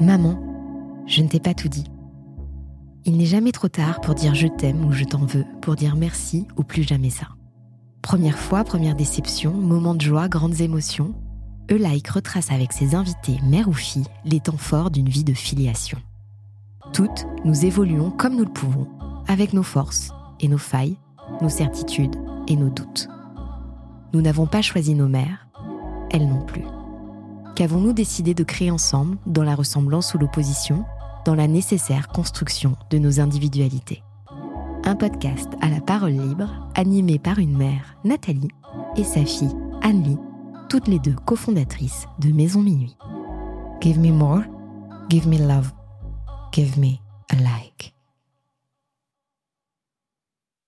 Maman, je ne t'ai pas tout dit. Il n'est jamais trop tard pour dire je t'aime ou je t'en veux, pour dire merci ou plus jamais ça. Première fois, première déception, moment de joie, grandes émotions, Eulaïque retrace avec ses invités, mère ou fille, les temps forts d'une vie de filiation. Toutes, nous évoluons comme nous le pouvons, avec nos forces et nos failles, nos certitudes et nos doutes. Nous n'avons pas choisi nos mères, elles non plus. Qu'avons-nous décidé de créer ensemble, dans la ressemblance ou l'opposition, dans la nécessaire construction de nos individualités? Un podcast à la parole libre, animé par une mère, Nathalie, et sa fille, Anne-Lie, toutes les deux cofondatrices de Maison Minuit. Give me more, give me love, give me a like.